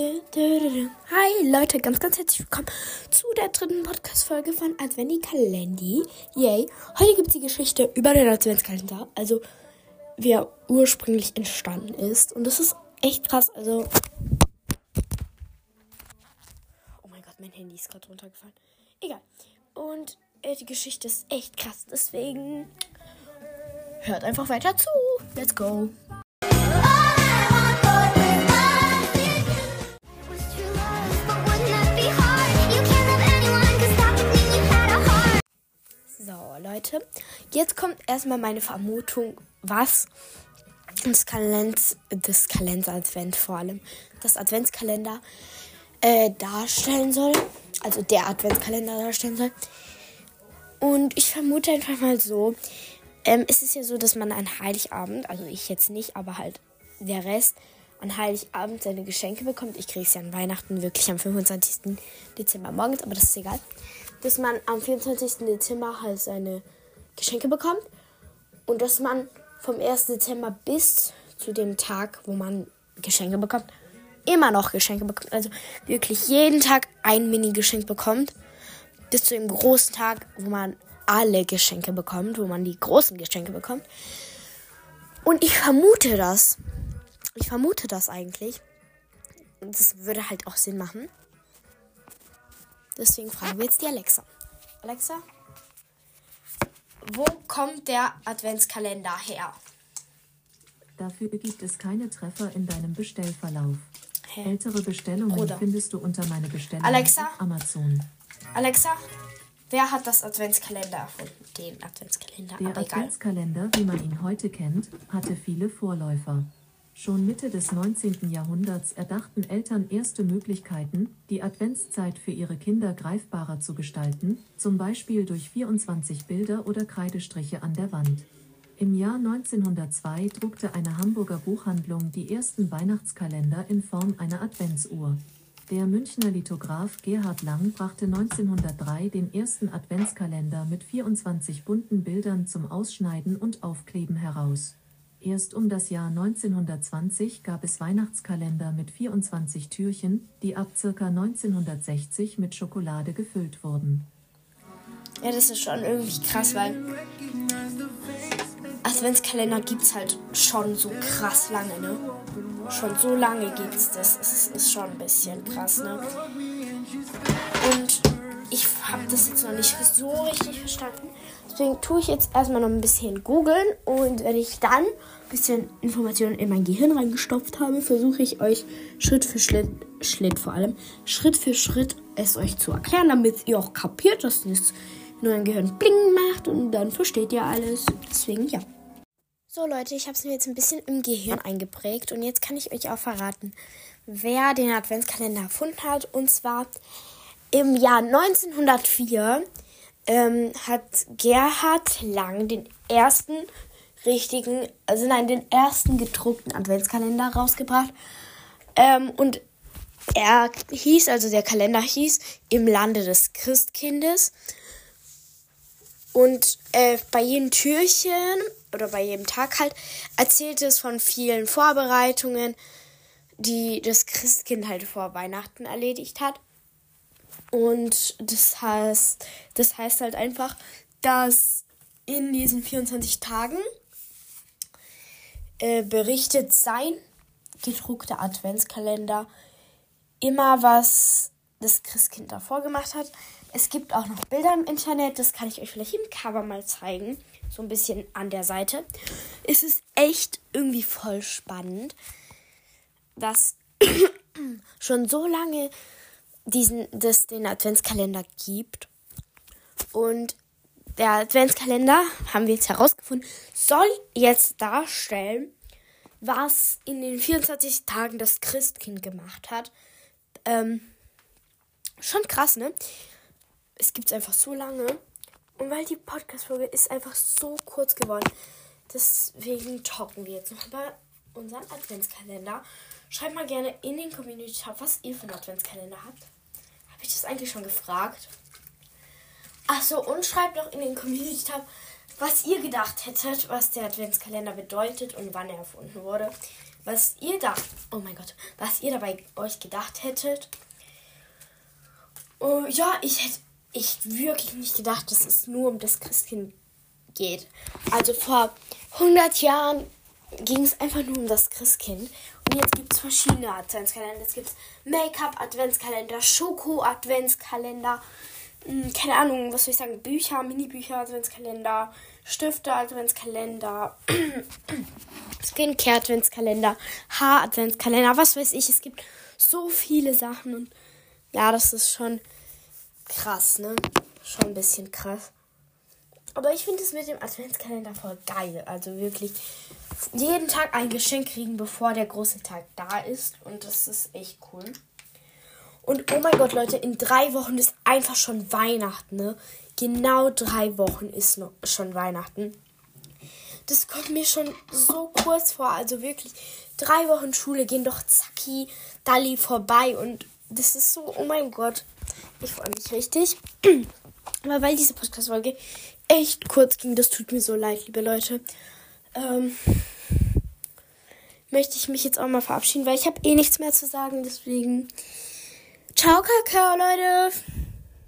Hi Leute, ganz, ganz herzlich willkommen zu der dritten Podcast-Folge von Adventi Kalendi. Yay. Heute gibt es die Geschichte über den Adventskalender, also wie er ursprünglich entstanden ist. Und das ist echt krass, also... Oh mein Gott, mein Handy ist gerade runtergefallen. Egal. Und äh, die Geschichte ist echt krass, deswegen hört einfach weiter zu. Let's go. Leute, jetzt kommt erstmal meine Vermutung, was das Kalend, das Kalender Advent vor allem, das Adventskalender äh, darstellen soll. Also der Adventskalender darstellen soll. Und ich vermute einfach mal so, ähm, es ist ja so, dass man an Heiligabend, also ich jetzt nicht, aber halt der Rest, an Heiligabend seine Geschenke bekommt. Ich kriege es ja an Weihnachten wirklich am 25. Dezember morgens, aber das ist egal. Dass man am 24. Dezember halt seine Geschenke bekommt und dass man vom 1. Dezember bis zu dem Tag, wo man Geschenke bekommt, immer noch Geschenke bekommt. Also wirklich jeden Tag ein Mini-Geschenk bekommt. Bis zu dem großen Tag, wo man alle Geschenke bekommt, wo man die großen Geschenke bekommt. Und ich vermute das. Ich vermute das eigentlich. Das würde halt auch Sinn machen. Deswegen fragen wir jetzt die Alexa. Alexa, wo kommt der Adventskalender her? Dafür gibt es keine Treffer in deinem Bestellverlauf. Hä? Ältere Bestellungen Bruder. findest du unter meine Bestellung Alexa? auf Amazon. Alexa, wer hat das Adventskalender erfunden? Den Adventskalender, Der. Adventskalender, wie man ihn heute kennt, hatte viele Vorläufer. Schon Mitte des 19. Jahrhunderts erdachten Eltern erste Möglichkeiten, die Adventszeit für ihre Kinder greifbarer zu gestalten, zum Beispiel durch 24 Bilder oder Kreidestriche an der Wand. Im Jahr 1902 druckte eine Hamburger Buchhandlung die ersten Weihnachtskalender in Form einer Adventsuhr. Der Münchner Lithograph Gerhard Lang brachte 1903 den ersten Adventskalender mit 24 bunten Bildern zum Ausschneiden und Aufkleben heraus. Erst um das Jahr 1920 gab es Weihnachtskalender mit 24 Türchen, die ab ca. 1960 mit Schokolade gefüllt wurden. Ja, das ist schon irgendwie krass, weil Adventskalender gibt's halt schon so krass lange, ne? Schon so lange gibt's das. Es ist schon ein bisschen krass, ne? Und ich habe das jetzt noch nicht so richtig verstanden. Deswegen tue ich jetzt erstmal noch ein bisschen googeln und wenn ich dann ein bisschen Informationen in mein Gehirn reingestopft habe, versuche ich euch Schritt für Schritt, Schritt vor allem, Schritt für Schritt es euch zu erklären, damit ihr auch kapiert, dass das nur ein Gehirn bling macht und dann versteht ihr alles. Deswegen ja. So Leute, ich habe es mir jetzt ein bisschen im Gehirn eingeprägt und jetzt kann ich euch auch verraten, wer den Adventskalender erfunden hat. Und zwar im Jahr 1904 ähm, hat Gerhard Lang den ersten richtigen, also nein, den ersten gedruckten Adventskalender rausgebracht. Ähm, und er hieß, also der Kalender hieß Im Lande des Christkindes. Und äh, bei jedem Türchen oder bei jedem Tag halt erzählt es von vielen Vorbereitungen, die das Christkind halt vor Weihnachten erledigt hat. Und das heißt, das heißt halt einfach, dass in diesen 24 Tagen äh, berichtet sein gedruckter Adventskalender immer, was das Christkind davor gemacht hat. Es gibt auch noch Bilder im Internet, das kann ich euch vielleicht im Cover mal zeigen. So ein bisschen an der Seite. Es ist echt irgendwie voll spannend, dass schon so lange diesen, das, den Adventskalender gibt. Und der Adventskalender, haben wir jetzt herausgefunden, soll jetzt darstellen, was in den 24 Tagen das Christkind gemacht hat. Ähm, schon krass, ne? Es gibt es einfach so lange. Und weil die Podcast-Folge ist einfach so kurz geworden, deswegen talken wir jetzt noch über unseren Adventskalender. Schreibt mal gerne in den Community-Tab, was ihr für einen Adventskalender habt. Habe ich das eigentlich schon gefragt? Achso, und schreibt doch in den Community-Tab, was ihr gedacht hättet, was der Adventskalender bedeutet und wann er erfunden wurde. was ihr da, oh mein Gott, was ihr dabei euch gedacht hättet. Oh, ja, ich hätte ich wirklich nicht gedacht, dass es nur um das Christkind geht. Also vor 100 Jahren ging es einfach nur um das Christkind. Und jetzt gibt es verschiedene Adventskalender. Es gibt Make-up-Adventskalender, Schoko-Adventskalender, hm, keine Ahnung, was soll ich sagen, Bücher, Mini-Bücher-Adventskalender, Stifte-Adventskalender, Skincare-Adventskalender, Haar-Adventskalender, was weiß ich. Es gibt so viele Sachen und ja, das ist schon krass, ne? Schon ein bisschen krass. Aber ich finde es mit dem Adventskalender voll geil. Also wirklich jeden Tag ein Geschenk kriegen, bevor der große Tag da ist. Und das ist echt cool. Und oh mein Gott, Leute, in drei Wochen ist einfach schon Weihnachten, ne? Genau drei Wochen ist noch schon Weihnachten. Das kommt mir schon so kurz vor. Also wirklich, drei Wochen Schule gehen doch zacki, dalli vorbei. Und das ist so, oh mein Gott. Ich freue mich richtig. Aber weil diese Podcast-Folge echt kurz ging, das tut mir so leid, liebe Leute. Ähm, möchte ich mich jetzt auch mal verabschieden, weil ich habe eh nichts mehr zu sagen. Deswegen, ciao, Kakao, Leute.